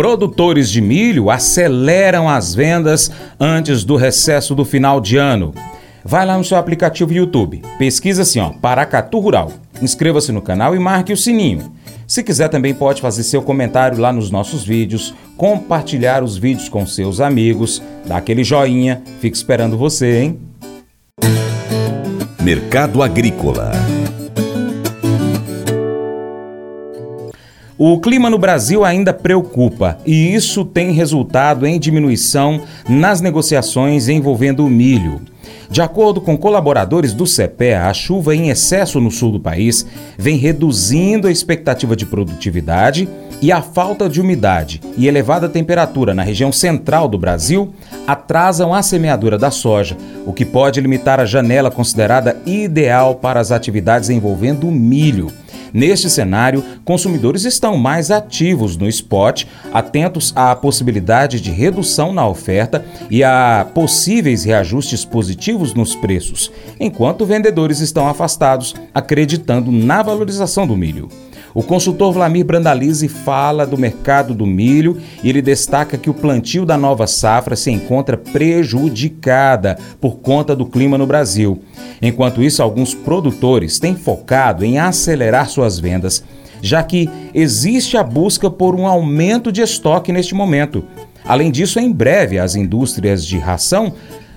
Produtores de milho aceleram as vendas antes do recesso do final de ano. Vai lá no seu aplicativo YouTube, pesquisa assim, ó, Paracatu Rural. Inscreva-se no canal e marque o sininho. Se quiser, também pode fazer seu comentário lá nos nossos vídeos, compartilhar os vídeos com seus amigos, dar aquele joinha. Fico esperando você, hein? Mercado Agrícola O clima no Brasil ainda preocupa e isso tem resultado em diminuição nas negociações envolvendo o milho. De acordo com colaboradores do CEPEA, a chuva em excesso no sul do país vem reduzindo a expectativa de produtividade e a falta de umidade e elevada temperatura na região central do Brasil atrasam a semeadura da soja, o que pode limitar a janela considerada ideal para as atividades envolvendo o milho. Neste cenário, consumidores estão mais ativos no spot, atentos à possibilidade de redução na oferta e a possíveis reajustes positivos nos preços, enquanto vendedores estão afastados, acreditando na valorização do milho. O consultor Vlamir Brandalize fala do mercado do milho e ele destaca que o plantio da nova safra se encontra prejudicada por conta do clima no Brasil. Enquanto isso, alguns produtores têm focado em acelerar suas vendas, já que existe a busca por um aumento de estoque neste momento. Além disso, em breve, as indústrias de ração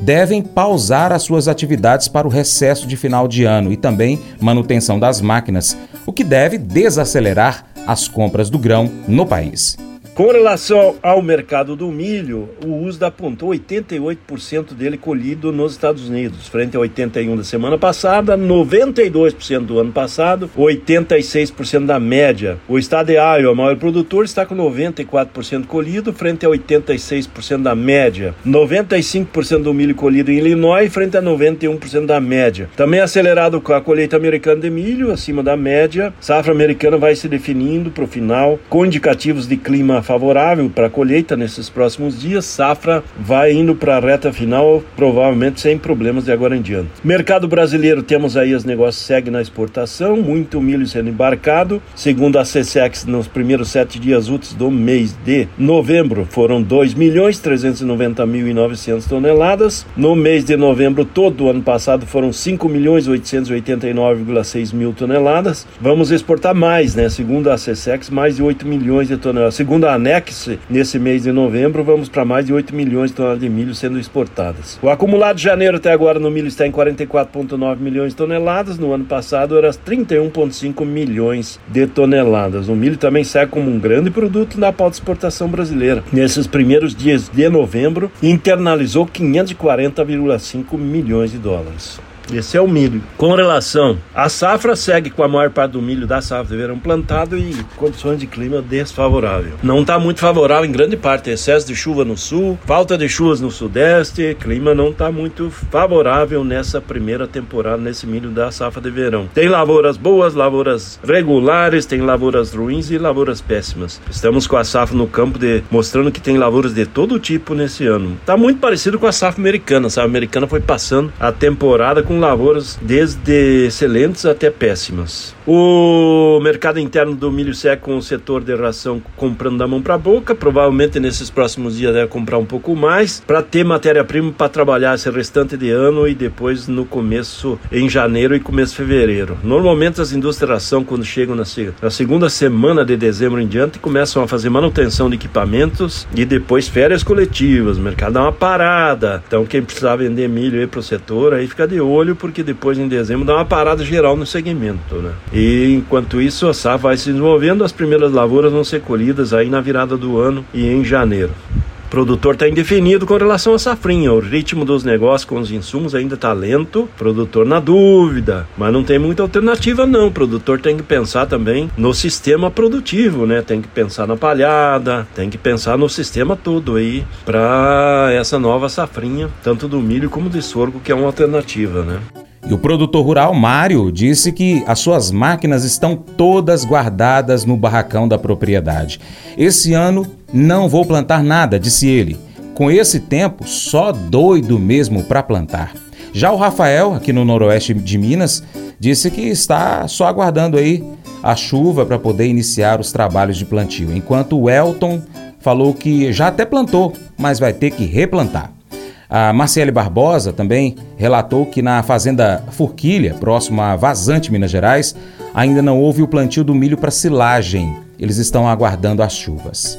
devem pausar as suas atividades para o recesso de final de ano e também manutenção das máquinas, o que deve desacelerar as compras do grão no país. Com relação ao mercado do milho, o USDA apontou 88% dele colhido nos Estados Unidos, frente a 81% da semana passada, 92% do ano passado, 86% da média. O estado de Iowa, maior produtor, está com 94% colhido, frente a 86% da média. 95% do milho colhido em Illinois, frente a 91% da média. Também acelerado com a colheita americana de milho, acima da média. Safra americana vai se definindo para o final, com indicativos de clima favorável para a colheita nesses próximos dias. Safra vai indo para a reta final, provavelmente sem problemas de agora em diante. Mercado brasileiro, temos aí os negócios seguem na exportação, muito milho sendo embarcado. Segundo a CSEX, nos primeiros sete dias úteis do mês de novembro, foram 2 milhões 390 mil e 900 toneladas. No mês de novembro todo o ano passado foram 5 milhões 889,6 mil toneladas. Vamos exportar mais, né? Segundo a CSEX, mais de 8 milhões de toneladas. Segundo a Anex, nesse mês de novembro, vamos para mais de 8 milhões de toneladas de milho sendo exportadas. O acumulado de janeiro até agora no milho está em 44,9 milhões de toneladas. No ano passado era 31,5 milhões de toneladas. O milho também segue como um grande produto na pauta de exportação brasileira. Nesses primeiros dias de novembro, internalizou 540,5 milhões de dólares. Esse é o milho. Com relação à safra, segue com a maior parte do milho da safra de verão plantado e condições de clima desfavorável. Não está muito favorável em grande parte. Excesso de chuva no sul, falta de chuvas no sudeste, clima não está muito favorável nessa primeira temporada, nesse milho da safra de verão. Tem lavouras boas, lavouras regulares, tem lavouras ruins e lavouras péssimas. Estamos com a safra no campo de, mostrando que tem lavouras de todo tipo nesse ano. Está muito parecido com a safra americana. A safra americana foi passando a temporada com com lavouras desde excelentes até péssimas. O mercado interno do milho seco com o setor de ração comprando da mão para a boca, provavelmente nesses próximos dias deve comprar um pouco mais para ter matéria-prima para trabalhar esse restante de ano e depois no começo em janeiro e começo de fevereiro. Normalmente as indústrias de ração quando chegam na, na segunda semana de dezembro em diante começam a fazer manutenção de equipamentos e depois férias coletivas, o mercado dá uma parada. Então quem precisar vender milho aí para o setor aí fica de olho porque depois em dezembro dá uma parada geral no segmento, né? E enquanto isso, a safra vai se desenvolvendo, as primeiras lavouras vão ser colhidas aí na virada do ano e em janeiro. O produtor está indefinido com relação à safrinha. O ritmo dos negócios com os insumos ainda está lento. Produtor na dúvida, mas não tem muita alternativa não. O produtor tem que pensar também no sistema produtivo, né? Tem que pensar na palhada, tem que pensar no sistema todo aí para essa nova safrinha, tanto do milho como do sorgo, que é uma alternativa, né? E o produtor rural Mário disse que as suas máquinas estão todas guardadas no barracão da propriedade. Esse ano não vou plantar nada, disse ele. Com esse tempo, só doido mesmo para plantar. Já o Rafael, aqui no noroeste de Minas, disse que está só aguardando aí a chuva para poder iniciar os trabalhos de plantio, enquanto o Elton falou que já até plantou, mas vai ter que replantar. A Marcele Barbosa também relatou que na fazenda Forquilha, próximo a Vazante, Minas Gerais, ainda não houve o plantio do milho para silagem. Eles estão aguardando as chuvas.